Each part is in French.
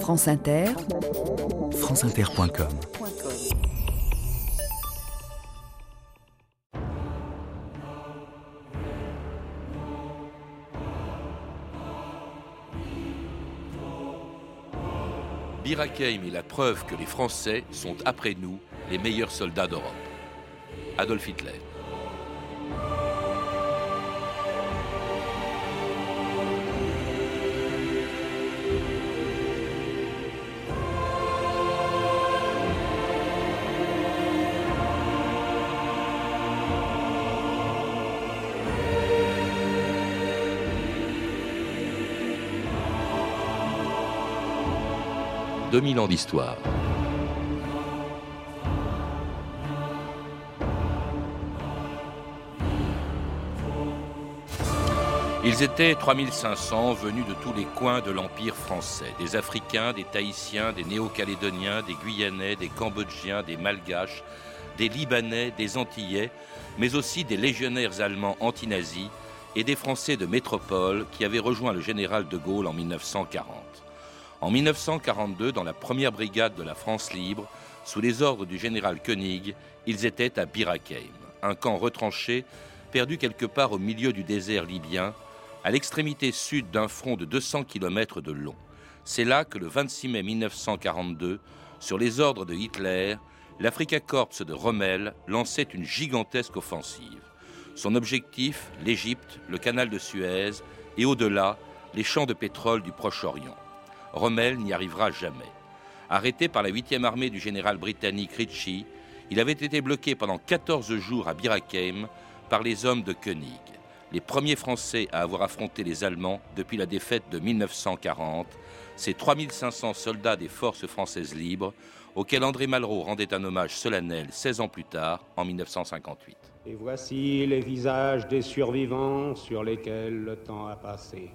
France Inter, franceinter.com Birakeim est la preuve que les Français sont, après nous, les meilleurs soldats d'Europe. Adolf Hitler. 2000 ans d'histoire. Ils étaient 3500 venus de tous les coins de l'Empire français, des Africains, des Tahitiens, des Néo-Calédoniens, des Guyanais, des Cambodgiens, des Malgaches, des Libanais, des Antillais, mais aussi des légionnaires allemands anti-nazis et des Français de métropole qui avaient rejoint le général de Gaulle en 1940. En 1942, dans la première brigade de la France libre, sous les ordres du général Koenig, ils étaient à Birakeim, un camp retranché, perdu quelque part au milieu du désert libyen, à l'extrémité sud d'un front de 200 km de long. C'est là que le 26 mai 1942, sur les ordres de Hitler, l'Africa Corps de Rommel lançait une gigantesque offensive. Son objectif, l'Égypte, le canal de Suez et au-delà, les champs de pétrole du Proche-Orient. Rommel n'y arrivera jamais. Arrêté par la 8e armée du général britannique Ritchie, il avait été bloqué pendant 14 jours à Birakeim par les hommes de Koenig, les premiers Français à avoir affronté les Allemands depuis la défaite de 1940, ces 3500 soldats des forces françaises libres, auxquels André Malraux rendait un hommage solennel 16 ans plus tard, en 1958. Et voici les visages des survivants sur lesquels le temps a passé.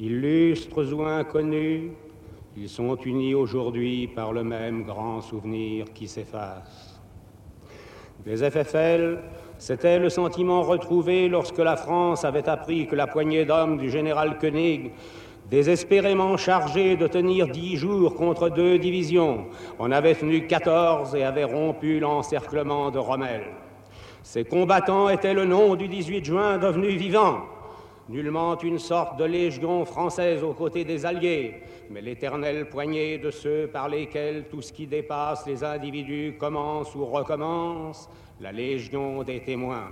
Illustres ou inconnus, ils sont unis aujourd'hui par le même grand souvenir qui s'efface. Des FFL, c'était le sentiment retrouvé lorsque la France avait appris que la poignée d'hommes du général Koenig, désespérément chargée de tenir dix jours contre deux divisions, en avait tenu quatorze et avait rompu l'encerclement de Rommel. Ces combattants étaient le nom du 18 juin devenu vivant nullement une sorte de légion française aux côtés des Alliés, mais l'éternelle poignée de ceux par lesquels tout ce qui dépasse les individus commence ou recommence, la légion des témoins.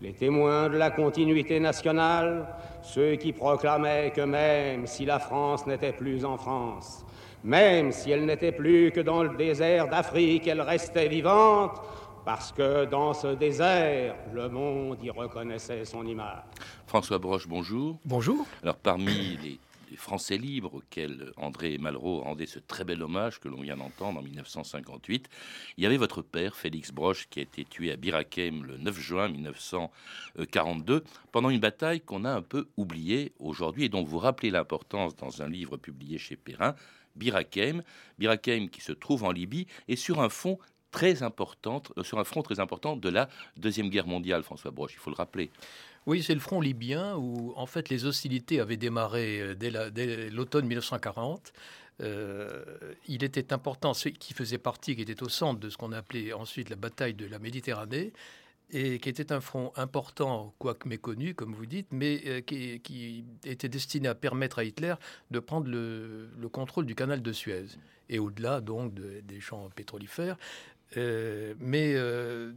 Les témoins de la continuité nationale, ceux qui proclamaient que même si la France n'était plus en France, même si elle n'était plus que dans le désert d'Afrique, elle restait vivante, parce que dans ce désert, le monde y reconnaissait son image. François Broche, bonjour. Bonjour. Alors parmi les, Français libres auxquels André Malraux rendait ce très bel hommage que l'on vient d'entendre en 1958, il y avait votre père, Félix Broche, qui a été tué à Birakem le 9 juin 1942, pendant une bataille qu'on a un peu oubliée aujourd'hui et dont vous rappelez l'importance dans un livre publié chez Perrin, Birakem, Birakem qui se trouve en Libye et sur un fond très importante, euh, sur un front très important de la Deuxième Guerre mondiale, François Broche, il faut le rappeler. Oui, c'est le front libyen où en fait les hostilités avaient démarré euh, dès l'automne 1940. Euh, il était important, ce qui faisait partie, qui était au centre de ce qu'on appelait ensuite la bataille de la Méditerranée, et qui était un front important, quoique méconnu, comme vous dites, mais qui, était destiné à permettre à Hitler de prendre le, contrôle du canal de Suez, et au-delà donc des champs pétrolifères. Euh, mais euh,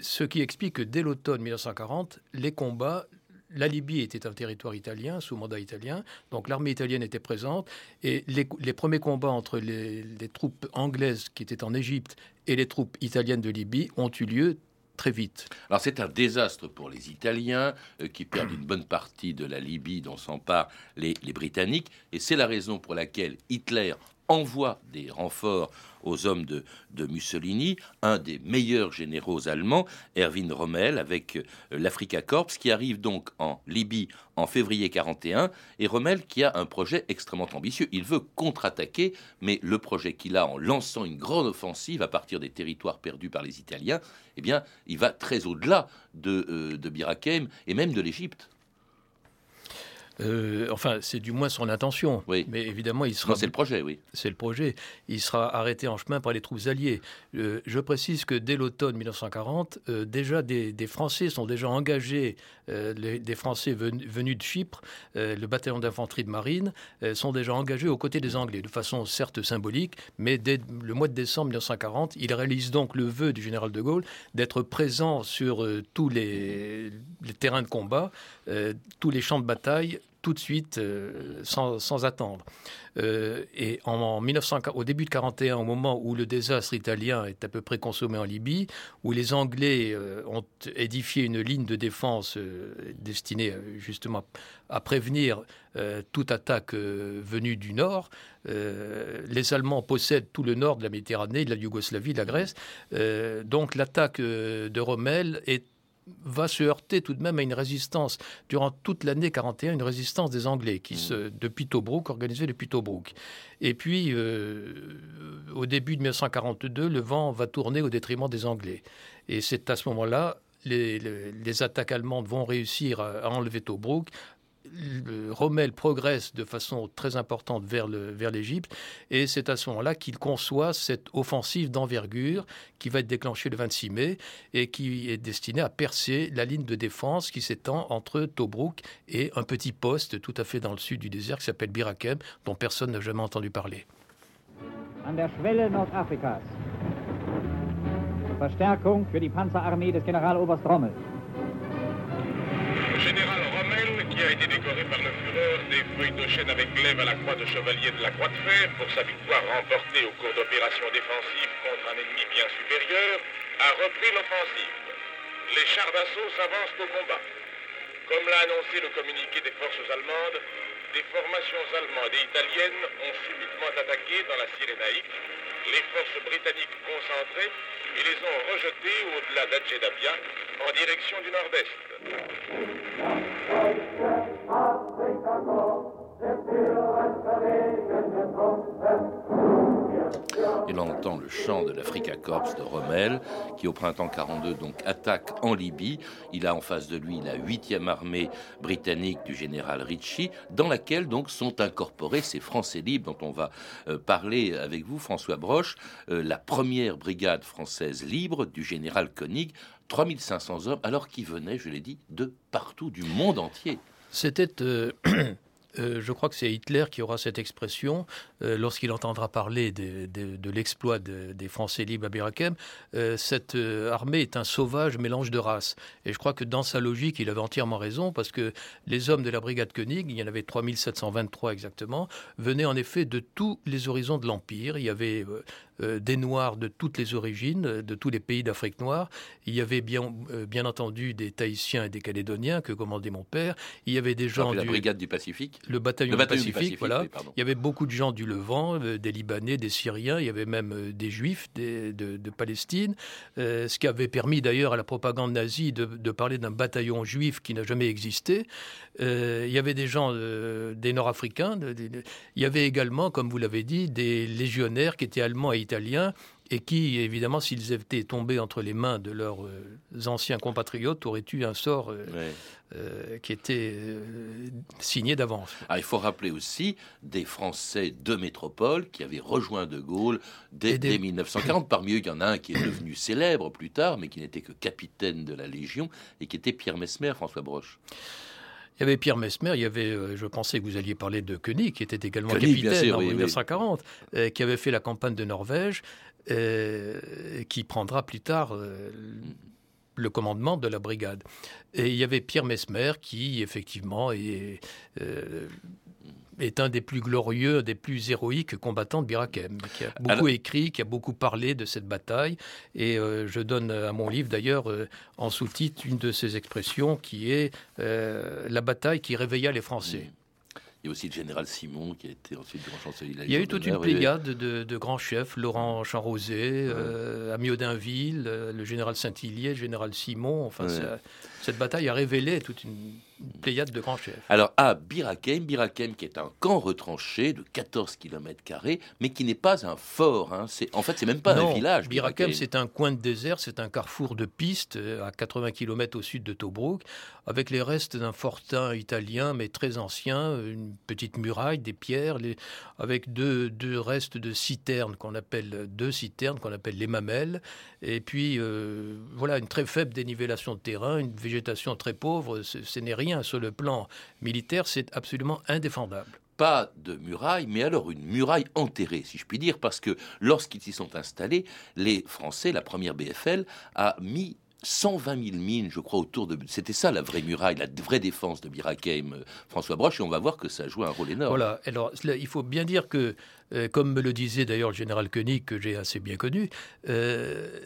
ce qui explique que dès l'automne 1940, les combats, la Libye était un territoire italien, sous mandat italien, donc l'armée italienne était présente, et les, premiers combats entre les, troupes anglaises qui étaient en Égypte et les troupes italiennes de Libye ont eu lieu très vite. Alors c'est un désastre pour les Italiens euh, qui perdent une bonne partie de la Libye dont s'emparent les, les Britanniques, et c'est la raison pour laquelle Hitler envoie des renforts aux hommes de, Mussolini, un des meilleurs généraux allemands, Erwin Rommel, avec euh, l'Africa Corps, qui arrive donc en Libye en février 41, et Rommel qui a un projet extrêmement ambitieux. Il veut contre-attaquer, mais le projet qu'il a en lançant une grande offensive à partir des territoires perdus par les Italiens, eh bien, il va très au-delà de, euh, et même de l'Égypte. Euh, enfin, c'est du moins son intention. Oui. Mais évidemment, il sera. c'est le projet, oui. C'est le projet. Il sera arrêté en chemin par les troupes alliées. Euh, je précise que dès l'automne 1940, euh, déjà des, Français sont déjà engagés, des Français venus de Chypre, le bataillon d'infanterie de marine, sont déjà engagés aux côtés des Anglais, de façon certes symbolique, mais dès le mois de décembre 1940, il réalise donc le vœu du général de Gaulle d'être présent sur tous les, les, terrains de combat, tous les champs de bataille tout de suite, euh, sans, attendre. Euh, et en, 1900, au début de 41, au moment où le désastre italien est à peu près consommé en Libye, où les Anglais euh, ont édifié une ligne de défense destinée justement à prévenir toute attaque venue du nord, les Allemands possèdent tout le nord de la Méditerranée, de la Yougoslavie, de la Grèce. donc l'attaque de Rommel est va se heurter tout de même à une résistance durant toute l'année 41, une résistance des Anglais qui se, mmh. depuis Tobruk, organisée depuis Tobruk. Et puis, euh, au début de 1942, le vent va tourner au détriment des Anglais. Et c'est à ce moment-là, les, les, attaques allemandes vont réussir à enlever Tobruk, Rommel progresse de façon très importante vers l'Égypte et c'est à ce moment-là qu'il conçoit cette offensive d'envergure qui va être déclenchée le 26 mai et qui est destinée à percer la ligne de défense qui s'étend entre Tobruk et un petit poste tout à fait dans le sud du désert qui s'appelle Birakem dont personne n'a jamais entendu parler. Rommel. A été décoré par le Führer des feuilles de chêne avec glaive à la croix de chevalier de la Croix de Fer pour sa victoire remportée au cours d'opérations défensives contre un ennemi bien supérieur, a repris l'offensive. Les chars d'assaut s'avancent au combat. Comme l'a annoncé le communiqué des forces allemandes, des formations allemandes et italiennes ont subitement attaqué dans la Cyrénaïque les forces britanniques concentrées et les ont rejetées au-delà d'Adjedabia en direction du nord-est. L'on entend le chant de l'Africa Corps de Rommel, qui au printemps 42 donc attaque en Libye. Il a en face de lui la 8e armée britannique du général Ritchie, dans laquelle donc sont incorporés ces Français libres dont on va euh, parler avec vous, François Broche, euh, la première brigade française libre du général Koenig, 3500 hommes, alors qu'ils venaient, je l'ai dit, de partout, du monde entier. C'était euh, Euh, je crois que c'est Hitler qui aura cette expression euh, lorsqu'il entendra parler de, l'exploit des Français libres à Birakem. Euh, cette armée est un sauvage mélange de races. Et je crois que dans sa logique, il avait entièrement raison parce que les hommes de la brigade Koenig, il y en avait 3723 exactement, venaient en effet de tous les horizons de l'Empire. Il y avait des Noirs de toutes les origines, de tous les pays d'Afrique noire. Il y avait bien, bien entendu des Tahitiens et des Calédoniens que commandait mon père. Il y avait des gens la brigade du Pacifique le bataillon, du, Pacifique, voilà. il y avait beaucoup de gens du Levant, euh, des Libanais, des Syriens, il y avait même euh, des Juifs de, Palestine, euh, ce qui avait permis d'ailleurs à la propagande nazie de, parler d'un bataillon juif qui n'a jamais existé. il y avait des gens, des Nord-Africains, il y avait également, comme vous l'avez dit, des légionnaires qui étaient allemands et italiens et qui, évidemment, s'ils étaient tombés entre les mains de leurs anciens compatriotes, auraient eu un sort euh, qui était euh, signé d'avance. Ah, il faut rappeler aussi des Français de métropole qui avaient rejoint De Gaulle dès, 1940. Parmi eux, il y en a un qui est devenu célèbre plus tard, mais qui n'était que capitaine de la Légion, et qui était Pierre Mesmer, François Broche. Il y avait Pierre Mesmer, il y avait, euh, je pensais que vous alliez parler de Koenig, qui était également capitaine en 1940, qui avait fait la campagne de Norvège, qui prendra plus tard le commandement de la brigade. Et il y avait Pierre Mesmer qui, effectivement, est, euh, est un des plus glorieux, des plus héroïques combattants de Birakem, qui a beaucoup écrit, qui a beaucoup parlé de cette bataille. Et euh, je donne à mon livre, d'ailleurs, euh, en sous-titre, une de ses expressions qui est La bataille qui réveilla les Français. Il y a aussi le général Simon qui a été ensuite grand chancelier. Il y a eu toute une pléiade de, grands chefs, Laurent euh, Audinville, euh, le général Saint-Hillier, le général Simon. Enfin, cette bataille a révélé toute une pléiade de grands chefs. Alors à Birakem, Birakem qui est un camp retranché de 14 km, mais qui n'est pas un fort. Hein. En fait, c'est même pas un village. Birakem, c'est un coin de désert, c'est un carrefour de pistes euh, à 80 km au sud de Tobruk, avec les restes d'un fortin italien, mais très ancien, une petite muraille, des pierres, avec deux, deux, restes de citernes qu'on appelle deux citernes qu'on appelle les mamelles, et puis euh, voilà une très faible dénivellation de terrain, une végétation très pauvre. Ce n'est rien sur le plan militaire, c'est absolument indéfendable pas de muraille, mais alors une muraille enterrée, si je puis dire, parce que lorsqu'ils s'y sont installés, les Français, la première BFL, a mis 120 000 mines, je crois, autour de. C'était ça la vraie muraille, la vraie défense de Birakeim, euh, François Broche, et on va voir que ça a joué un rôle énorme. Voilà, alors il faut bien dire que, euh, comme me le disait d'ailleurs le général Koenig, que j'ai assez bien connu, euh,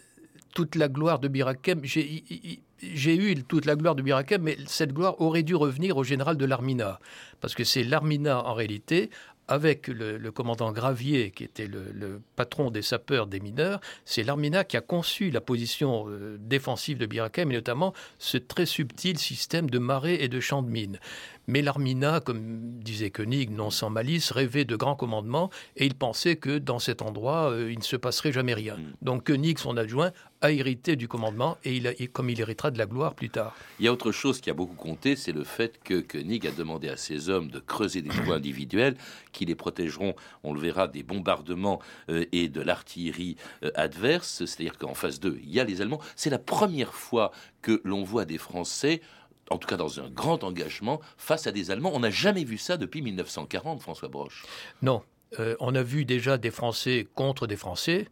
toute la gloire de Birakem, j'ai eu toute la gloire de Birakem, mais cette gloire aurait dû revenir au général de l'Armina, parce que c'est l'Armina en réalité avec le, commandant Gravier, qui était le, patron des sapeurs des mineurs, c'est l'Armina qui a conçu la position euh, défensive de Birakem, et notamment ce très subtil système de marais et de champs de mines. Mais l'Armina, comme disait Koenig, non sans malice, rêvait de grands commandements et il pensait que dans cet endroit, euh, il ne se passerait jamais rien. Mm. Donc Koenig, son adjoint, a hérité du commandement et, il comme il héritera de la gloire plus tard. Il y a autre chose qui a beaucoup compté, c'est le fait que Koenig a demandé à ses hommes de creuser des trous individuels qui les protégeront, on le verra, des bombardements euh, et de l'artillerie euh, adverse. C'est-à-dire qu'en face d'eux, il y a les Allemands. C'est la première fois que l'on voit des Français en tout cas dans un grand engagement face à des Allemands. On n'a jamais vu ça depuis 1940, François Broche. Non. Euh, on a vu déjà des Français contre des Français.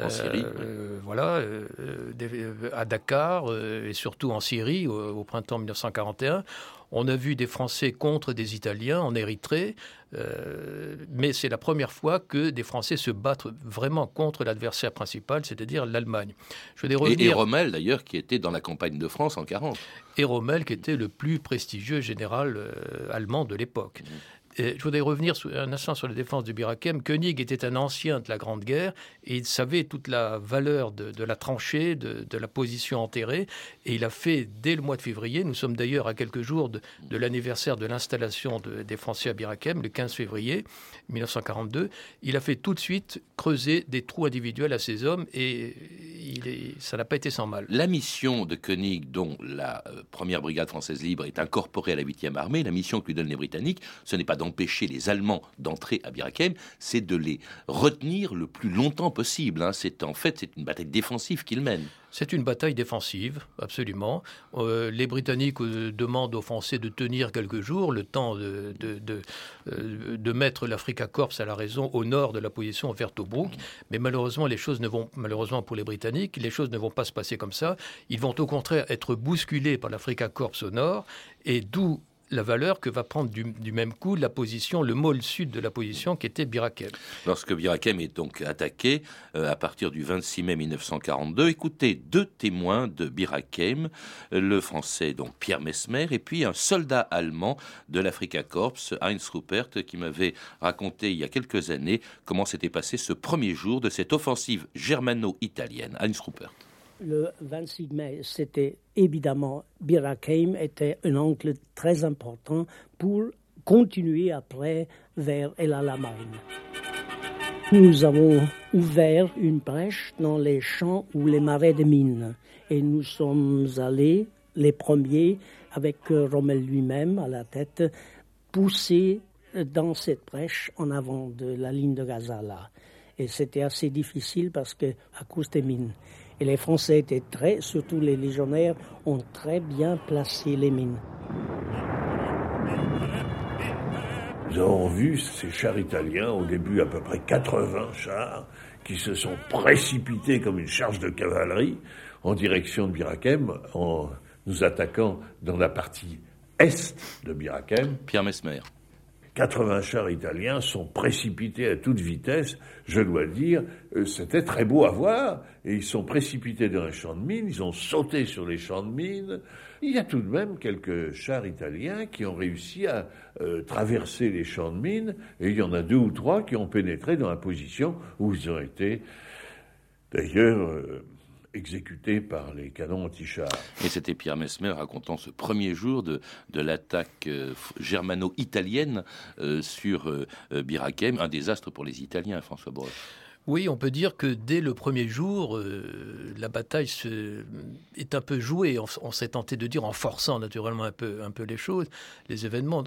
En Syrie. Euh, voilà, euh, à Dakar et surtout en Syrie au, printemps 1941. On a vu des Français contre des Italiens en Érythrée, mais c'est la première fois que des Français se battent vraiment contre l'adversaire principal, c'est-à-dire l'Allemagne. Je et, Rommel, d'ailleurs, qui était dans la campagne de France en 40 et Rommel, qui était le plus prestigieux général euh, allemand de l'époque. Mmh je voudrais revenir un instant sur la défense de Birakem. Koenig était un ancien de la Grande Guerre et il savait toute la valeur de, la tranchée, de, la position enterrée. Et il a fait dès le mois de février, nous sommes d'ailleurs à quelques jours de, l'anniversaire de l'installation des Français à Birakem, le 15 février 1942, il a fait tout de suite creuser des trous individuels à ses hommes et ça n'a pas été sans mal. La mission de Koenig, dont la euh, première brigade française libre est incorporée à la 8e armée, la mission que lui donnent les Britanniques, ce n'est pas d'empêcher les Allemands d'entrer à Birakem, c'est de les retenir le plus longtemps possible. Hein. C'est en fait c'est une bataille défensive qu'ils mènent. C'est une bataille défensive, absolument. Euh, les Britanniques euh, demandent aux Français de tenir quelques jours, le temps de, de, de, euh, mettre l'Africa Corps à la raison au nord de la position vers Tobruk. Mais malheureusement, les choses ne vont, malheureusement pour les Britanniques, les choses ne vont pas se passer comme ça. Ils vont au contraire être bousculés par l'Africa Corps au nord, et d'où la valeur que va prendre du, même coup la position, le môle sud de la position qui était Birakem. Lorsque Birakem est donc attaqué euh, à partir du 26 mai 1942, écoutez deux témoins de Birakem, le français donc Pierre Mesmer et puis un soldat allemand de l'Africa Corps, Heinz Ruppert, qui m'avait raconté il y a quelques années comment s'était passé ce premier jour de cette offensive germano-italienne. Heinz Ruppert le 26 mai, c'était évidemment, Birakeim était un angle très important pour continuer après vers El Alamein. Nous avons ouvert une brèche dans les champs ou les marais de mines et nous sommes allés, les premiers, avec Rommel lui-même à la tête, pousser dans cette brèche en avant de la ligne de Gazala. Et c'était assez difficile parce que, à cause des mines. Et les Français étaient très, surtout les légionnaires, ont très bien placé les mines. Nous avons vu ces chars italiens, au début à peu près 80 chars, qui se sont précipités comme une charge de cavalerie en direction de Birakem, en nous attaquant dans la partie est de Birakem. Pierre Mesmer. 80 chars italiens sont précipités à toute vitesse. Je dois dire, euh, c'était très beau à voir. Et ils sont précipités dans les champs de mines, ils ont sauté sur les champs de mines. Il y a tout de même quelques chars italiens qui ont réussi à euh, traverser les champs de mines. Et il y en a deux ou trois qui ont pénétré dans la position où ils ont été. D'ailleurs, euh, exécutés par les canons anti-chars. Et c'était Pierre Mesmer racontant ce premier jour de, de l'attaque euh, germano-italienne euh, sur euh, Birakem, un désastre pour les Italiens, François Broche. Oui, on peut dire que dès le premier jour, euh, la bataille est un peu jouée. On, s'est tenté de dire, en forçant naturellement un peu, un peu les choses, les événements,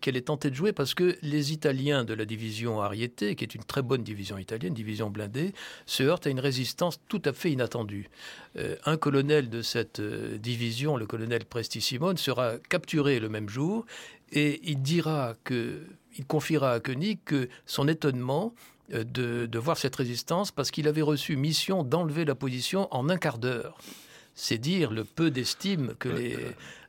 qu'elle est tentée de jouer parce que les Italiens de la division Ariete, qui est une très bonne division italienne, division blindée, se heurtent à une résistance tout à fait inattendue. Euh, un colonel de cette euh, division, le colonel Presti Simone, sera capturé le même jour et il dira que, il confiera à Koenig que son étonnement de, voir cette résistance parce qu'il avait reçu mission d'enlever la position en un quart d'heure. C'est dire le peu d'estime que les,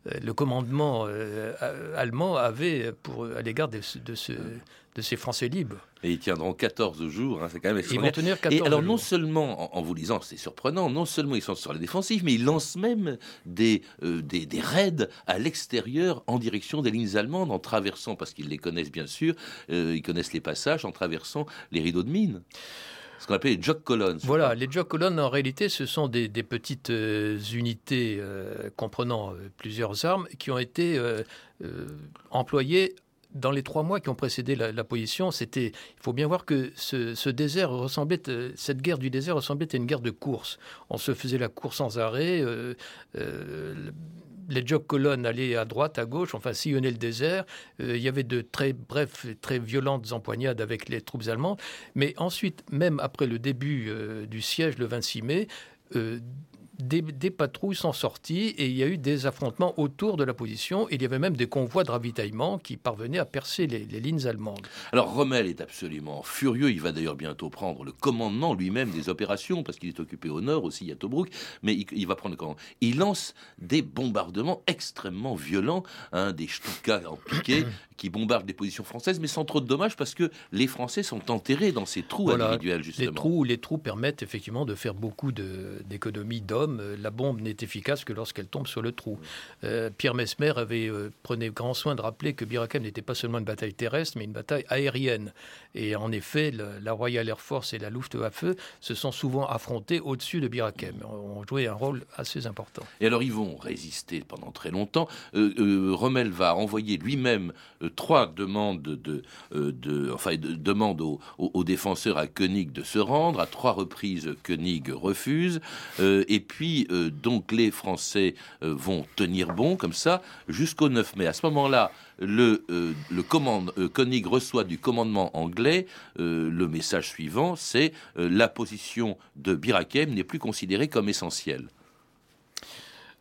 euh, le commandement euh, allemand avait pour, à l'égard de, de, ce, de ces Français libres. Et ils tiendront 14 jours, hein, c'est quand même Ils vont tenir 14 Et alors, non seulement, en, vous lisant, c'est surprenant, non seulement ils sont sur la défensive, mais ils lancent même des, euh, des, des, raids à l'extérieur en direction des lignes allemandes, en traversant, parce qu'ils les connaissent bien sûr, ils connaissent les passages, en traversant les rideaux de mine ce qu'on appelle les jog colonnes. Voilà, les jog colonnes, en réalité, ce sont des, petites euh, unités euh, comprenant euh, plusieurs armes qui ont été employées dans les trois mois qui ont précédé la, position, c'était, il faut bien voir que ce, désert ressemblait, cette guerre du désert ressemblait à une guerre de course. On se faisait la course sans arrêt les jog colonnes allaient à droite, à gauche, enfin sillonnaient le désert. Euh, il y avait de très brefs, très violentes empoignades avec les troupes allemandes. Mais ensuite, même après le début euh, du siège le 26 mai, des, patrouilles sont sorties et il y a eu des affrontements autour de la position. Il y avait même des convois de ravitaillement qui parvenaient à percer les, lignes allemandes. Alors Rommel est absolument furieux. Il va d'ailleurs bientôt prendre le commandement lui-même des opérations parce qu'il est occupé au nord aussi à Tobruk. Mais il, va prendre le commandement. Il lance des bombardements extrêmement violents, hein, des Stuka en piqué qui bombardent des positions françaises, mais sans trop de dommages parce que les Français sont enterrés dans ces trous individuels justement. Les trous, les trous permettent effectivement de faire beaucoup d'économies d'hommes euh, la bombe n'est efficace que lorsqu'elle tombe sur le trou. Euh, Pierre Mesmer avait euh, prenait grand soin de rappeler que Birakem n'était pas seulement une bataille terrestre, mais une bataille aérienne. Et en effet, la Royal Air Force et la Luftwaffe se sont souvent affrontés au-dessus de Birakem, ont joué un rôle assez important. Et alors ils vont résister pendant très longtemps. Rommel va envoyer lui-même trois demandes de, de enfin de, demandes aux, aux, défenseurs à Koenig de se rendre. À trois reprises, Koenig refuse. et puis puis, euh, donc, les Français euh, vont tenir bon comme ça jusqu'au 9 mai. À ce moment-là, le, euh, commande, Koenig reçoit du commandement anglais le message suivant, c'est la position de Birakem n'est plus considérée comme essentielle.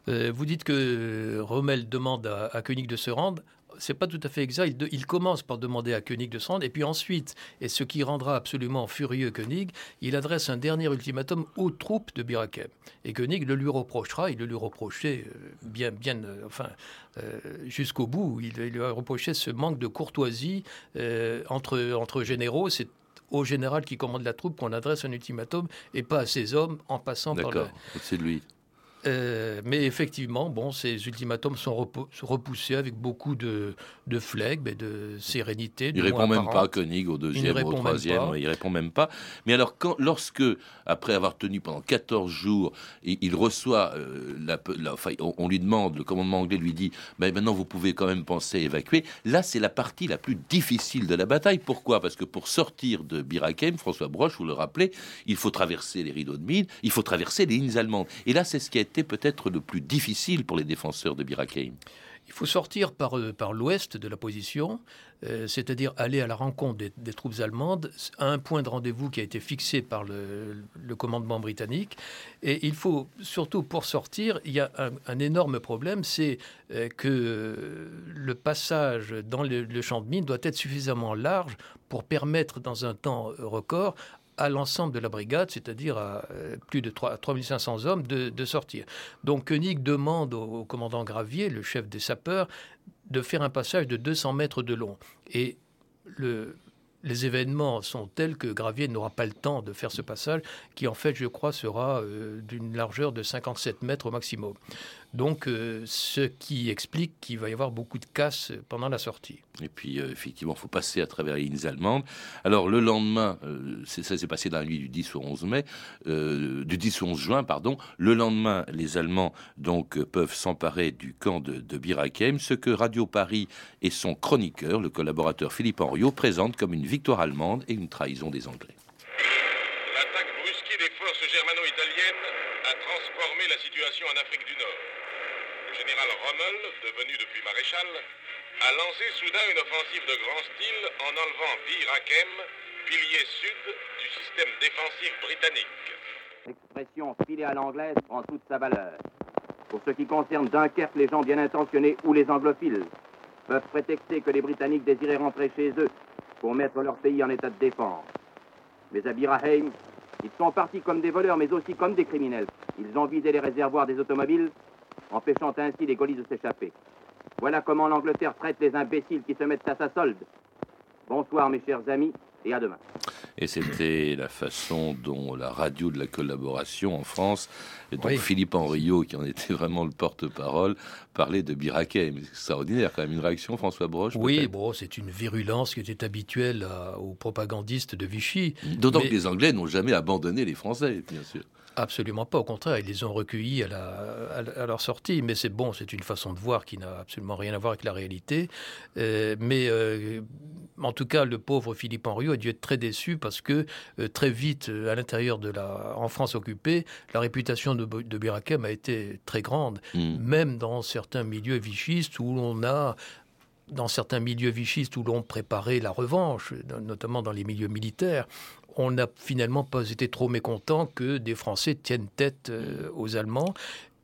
vous dites que Rommel demande à Koenig de se rendre c'est pas tout à fait exact. Il, commence par demander à Koenig de se rendre, et puis ensuite, et ce qui rendra absolument furieux Koenig, il adresse un dernier ultimatum aux troupes de Birakem. Et Koenig le lui reprochera, il le lui reprochait euh, bien, bien, euh, enfin, euh, jusqu'au bout. Il, lui a reproché ce manque de courtoisie entre, entre généraux. C'est au général qui commande la troupe qu'on adresse un ultimatum et pas à ses hommes en passant par. D'accord, c'est lui. Euh, mais effectivement, bon, ces ultimatums sont repoussés avec beaucoup de, de flegme et de sérénité. Il répond même pas Koenig au deuxième ou au troisième. Il répond même pas. Mais alors, quand, lorsque, après avoir tenu pendant 14 jours, il, reçoit, euh, la, on, lui demande, le commandement anglais lui dit, mais maintenant vous pouvez quand même penser à évacuer. Là, c'est la partie la plus difficile de la bataille. Pourquoi? Parce que pour sortir de Birakem, François Broche, vous le rappelez, il faut traverser les rideaux de mine, il faut traverser les lignes allemandes. Et là, c'est ce qui a été peut-être le plus difficile pour les défenseurs de Birakeim il faut sortir par, euh, par l'ouest de la position, euh, c'est-à-dire aller à la rencontre des, troupes allemandes à un point de rendez-vous qui a été fixé par le, commandement britannique. Et il faut, surtout pour sortir, il y a un, énorme problème, c'est euh, que le passage dans le, le champ de mine doit être suffisamment large pour permettre dans un temps record à l'ensemble de la brigade, c'est-à-dire à euh, plus de 3, 3500 hommes, de, sortir. Donc Koenig demande au, commandant Gravier, le chef des sapeurs, de faire un passage de 200 mètres de long. Et le, les événements sont tels que Gravier n'aura pas le temps de faire ce passage, qui en fait, je crois, sera euh, d'une largeur de 57 mètres au maximum. Donc, euh, ce qui explique qu'il va y avoir beaucoup de casse pendant la sortie. Et puis, euh, effectivement, il faut passer à travers les lignes allemandes. Alors, le lendemain, euh, ça s'est passé dans la nuit du 10 au 11 mai, du 10 au 11 juin, pardon. Le lendemain, les Allemands donc peuvent s'emparer du camp de, de Birakem, ce que Radio Paris et son chroniqueur, le collaborateur Philippe Henriot, présentent comme une victoire allemande et une trahison des Anglais. L'attaque brusquée des forces germano-italiennes a transformé la situation en Afrique du Nord. Général Rommel, devenu depuis maréchal, a lancé soudain une offensive de grand style en enlevant Bir pilier sud du système défensif britannique. L'expression filer à l'anglaise prend toute sa valeur. Pour ce qui concerne Dunkerque, les gens bien intentionnés ou les anglophiles peuvent prétexter que les Britanniques désiraient rentrer chez eux pour mettre leur pays en état de défense. Mais à Biraheim, ils sont partis comme des voleurs, mais aussi comme des criminels. Ils ont vidé les réservoirs des automobiles, empêchant ainsi les colis de s'échapper. Voilà comment l'Angleterre traite les imbéciles qui se mettent à sa solde. Bonsoir mes chers amis, et à demain. Et c'était la façon dont la radio de la collaboration en France, et donc Philippe Henriot, qui en était vraiment le porte-parole, parlait de Biraquet. C'est extraordinaire quand même, une réaction, François Broche Oui, bon, c'est une virulence qui était habituelle aux propagandistes de Vichy. D'autant que les Anglais n'ont jamais abandonné les Français, bien sûr. Absolument pas, au contraire, ils les ont recueillis à, la, à, leur sortie, mais c'est bon, c'est une façon de voir qui n'a absolument rien à voir avec la réalité. Euh, mais euh, en tout cas, le pauvre Philippe Henriot a dû être très déçu parce que euh, très vite, à l'intérieur de la, en France occupée, la réputation de, de Birakem a été très grande, mm. même dans certains milieux vichistes où l'on a dans certains milieux vichistes où l'on préparait la revanche, notamment dans les milieux militaires, on n'a finalement pas été trop mécontent que des Français tiennent tête euh, aux Allemands.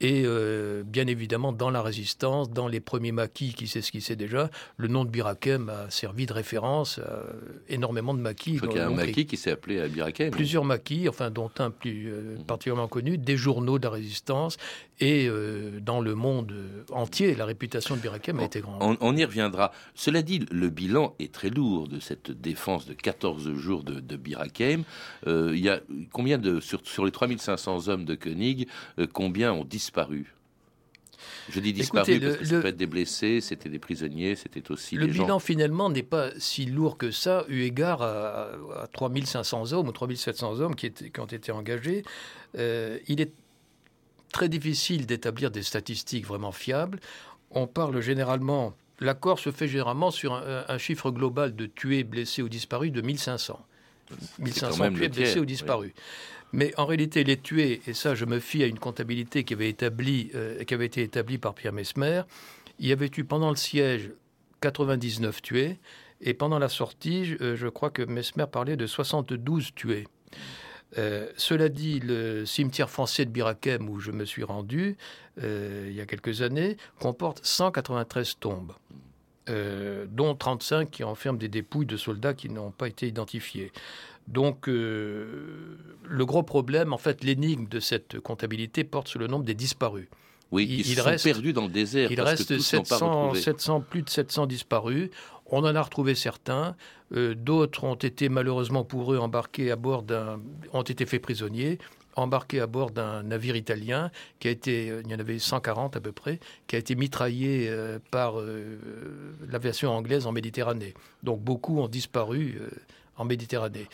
Et euh, bien évidemment, dans la résistance, dans les premiers maquis qui s'esquissaient déjà, le nom de Birakem a servi de référence à énormément de maquis. Il y a un maquis qui s'est appelé Birakem. Plusieurs maquis, enfin dont un plus euh, mhm. particulièrement connu, des journaux de la résistance. Et euh, dans le monde entier, la réputation de Birakem a été grande. On, y reviendra. Cela dit, le bilan est très lourd de cette défense de 14 jours de, de Birakem. il y a combien de, sur, sur les 3500 hommes de Koenig, combien ont disparu disparu je dis disparu parce que ça peut être des blessés, c'était des prisonniers, c'était aussi le des bilan finalement n'est pas si lourd que ça, eu égard à, 3500 hommes ou 3700 hommes qui, étaient, qui ont été engagés. Euh, il est très difficile d'établir des statistiques vraiment fiables. On parle généralement, l'accord se fait généralement sur un, chiffre global de tués, blessés ou disparus de 1500. 1500 tués, blessés ou disparus. Mais en réalité, les tués, et ça je me fie à une comptabilité qui avait, établi, euh, qui avait été établie par Pierre Mesmer, il y avait eu pendant le siège 99 tués, et pendant la sortie, euh, je crois que Mesmer parlait de 72 tués. Euh, cela dit, le cimetière français de Birakem, où je me suis rendu il y a quelques années, comporte 193 tombes. Dont 35 qui enferment des dépouilles de soldats qui n'ont pas été identifiés. Donc, euh, le gros problème, en fait, l'énigme de cette comptabilité porte sur le nombre des disparus. Oui, ils il sont reste, perdus dans le désert. Il reste 700, plus de 700 disparus. On en a retrouvé certains. Euh, d'autres ont été malheureusement pour eux embarqués à bord d'un, ont été faits prisonniers, embarqués à bord d'un navire italien qui a été, il y en avait 140 à peu près, qui a été mitraillé euh, par l'aviation anglaise en Méditerranée. Donc beaucoup ont disparu en Méditerranée.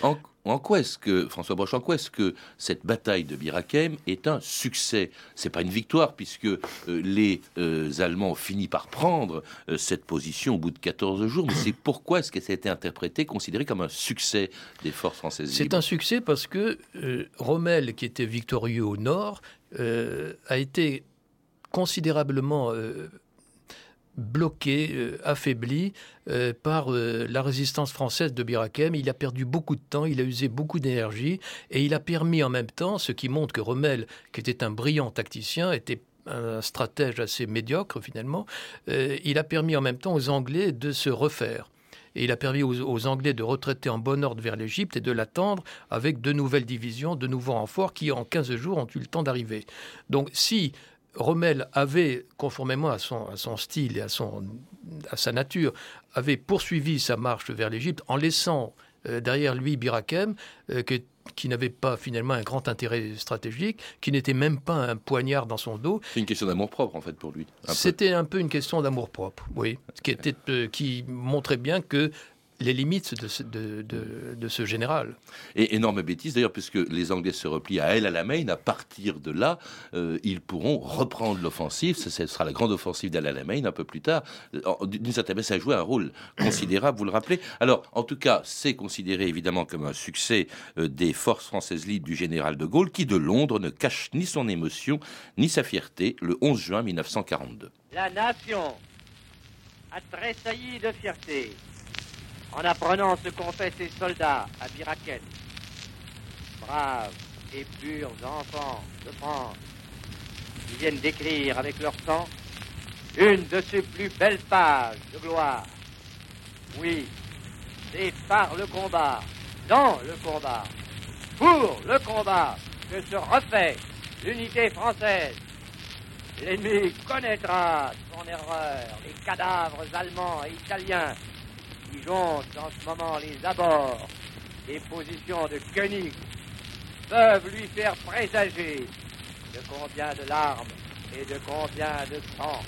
En, quoi est-ce que, François Broche, en quoi est-ce que cette bataille de Birakem est un succès? C'est pas une victoire, puisque euh, les euh, Allemands ont fini par prendre euh, cette position au bout de 14 jours, mais c'est pourquoi est-ce que ça a été interprété, considéré comme un succès des forces françaises C'est un succès parce que Rommel, qui était victorieux au nord, a été considérablement bloqué, euh, affaibli euh, par euh, la résistance française de Birakem. Il a perdu beaucoup de temps, il a usé beaucoup d'énergie et il a permis en même temps, ce qui montre que Rommel, qui était un brillant tacticien, était un stratège assez médiocre finalement, il a permis en même temps aux Anglais de se refaire. Et il a permis aux, aux Anglais de retraiter en bon ordre vers l'Égypte et de l'attendre avec de nouvelles divisions, de nouveaux renforts qui, en 15 jours, ont eu le temps d'arriver. Donc, si Rommel avait, conformément à son, à son style et à, son, à sa nature, avait poursuivi sa marche vers l'Égypte en laissant derrière lui Birakem, qui n'avait pas finalement un grand intérêt stratégique, qui n'était même pas un poignard dans son dos. C'est une question d'amour propre en fait pour lui. C'était un peu une question d'amour propre, oui, qui, était, qui montrait bien que les limites de de, ce général. Et énorme bêtise d'ailleurs, puisque les Anglais se replient à El Alamein, à partir de là, euh, ils pourront reprendre l'offensive. Ce, sera la grande offensive d'El Alamein un peu plus tard. D'une certaine manière, ça a joué un rôle considérable, vous le rappelez. Alors, en tout cas, c'est considéré évidemment comme un succès euh, des forces françaises libres du général de Gaulle, qui de Londres ne cache ni son émotion ni sa fierté le 11 juin 1942. La nation a tressailli de fierté en apprenant ce qu'ont fait ses soldats à Biraken. Braves et purs enfants de France, qui viennent d'écrire avec leur sang une de ses plus belles pages de gloire. Oui, c'est par le combat, dans le combat, pour le combat, que se refait l'unité française. L'ennemi connaîtra son erreur, les cadavres allemands et italiens qui jonchent en ce moment les abords des positions de Koenig peuvent lui faire présager de combien de larmes et de combien de sang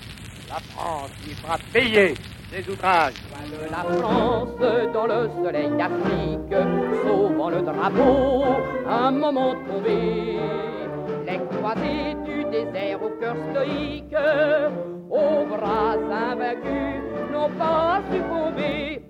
la France lui fera payer ses outrages. La France dans le soleil d'Afrique, sauvant le drapeau, un moment tombé. Les croisés du désert au cœur stoïque, aux bras invaincus, n'ont pas succombé.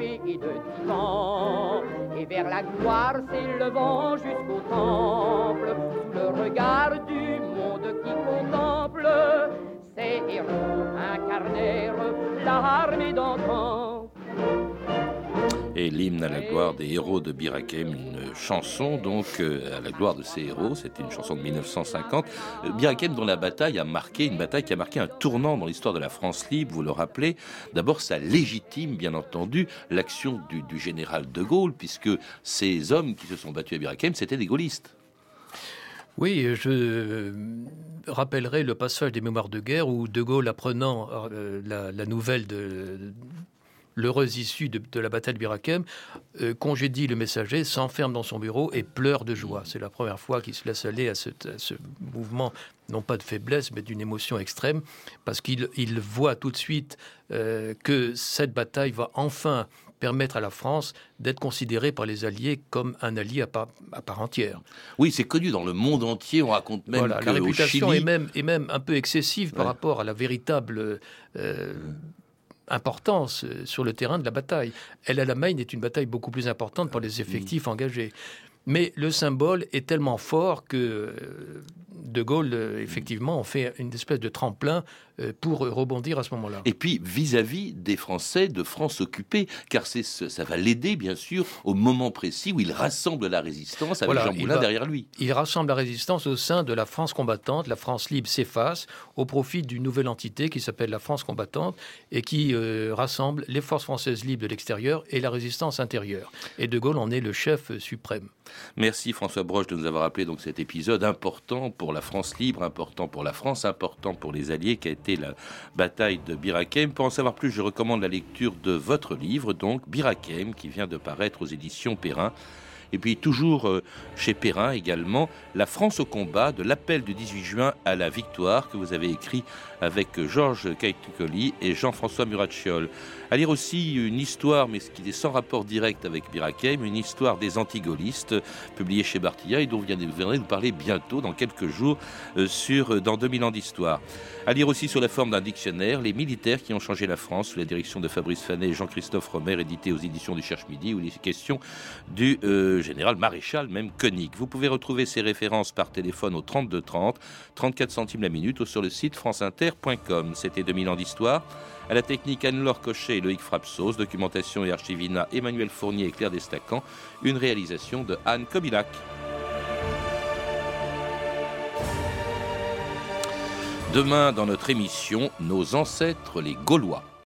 Et de titan, et vers la gloire s'élevant jusqu'au temple, sous le regard du monde qui contemple, ces héros incarnèrent l'armée d'enfants et l'hymne à la gloire des héros de Birakem, une chanson donc euh, à la gloire de ces héros. C'était une chanson de 1950. Euh, Birakem dont la bataille a marqué une bataille qui a marqué un tournant dans l'histoire de la France libre. Vous le rappelez. D'abord, ça légitime bien entendu l'action du, général de Gaulle, puisque ces hommes qui se sont battus à Birakem, c'était des gaullistes. Oui, je rappellerai le passage des mémoires de guerre où De Gaulle, apprenant euh, la, nouvelle de, l'heureuse issue de, la bataille de Birakem, euh, congédie le messager, s'enferme dans son bureau et pleure de joie. C'est la première fois qu'il se laisse aller à ce, mouvement, non pas de faiblesse, mais d'une émotion extrême, parce qu'il voit tout de suite euh, que cette bataille va enfin permettre à la France d'être considérée par les Alliés comme un allié à part, à part entière. Oui, c'est connu dans le monde entier. On raconte même que la réputation est même est même un peu excessive par rapport à la véritable euh, importance euh, sur le terrain de la bataille. El Alamein est une bataille beaucoup plus importante pour les effectifs engagés. Mais le symbole est tellement fort que euh, De Gaulle, euh, effectivement, en fait une espèce de tremplin euh, pour rebondir à ce moment-là. Et puis vis-à-vis des Français de France occupée, car ça va l'aider bien sûr au moment précis où il rassemble la résistance avec Jean Moulin derrière lui. Il rassemble la résistance au sein de la France combattante. La France libre s'efface au profit d'une nouvelle entité qui s'appelle la France combattante et qui euh, rassemble les forces françaises libres de l'extérieur et la résistance intérieure. Et De Gaulle en est le chef suprême. Merci François Broche de nous avoir rappelé donc cet épisode important pour la France libre, important pour la France, important pour les Alliés qui a été la bataille de Birakem. Pour en savoir plus, je recommande la lecture de votre livre, donc Birakem, qui vient de paraître aux éditions Perrin. Et puis toujours euh, chez Perrin également, La France au combat, de l'appel du 18 juin à la victoire, que vous avez écrit avec Georges Caetucoli et Jean-François Muracciol. À lire aussi une histoire, mais ce qui est sans rapport direct avec Birakem, une histoire des antigolistes, publiée chez Bartilla et dont vous viendrez nous parler bientôt, dans quelques jours, euh, sur euh, Dans 2000 ans d'histoire. À lire aussi sur la forme d'un dictionnaire, Les militaires qui ont changé la France, sous la direction de Fabrice Fanet et Jean-Christophe Romer, édité aux éditions du Cherche-Midi, où il est question du euh, général maréchal, même Koenig. Vous pouvez retrouver ces références par téléphone au 32 30, 34 centimes la minute, ou sur le site franceinter.com. C'était 2000 ans d'histoire. À la technique Anne-Laure Cochet et Loïc Frapsos, documentation et archivina Emmanuel Fournier et Claire Destacan, une réalisation de Anne Kobilac. Demain, dans notre émission, nos ancêtres les Gaulois.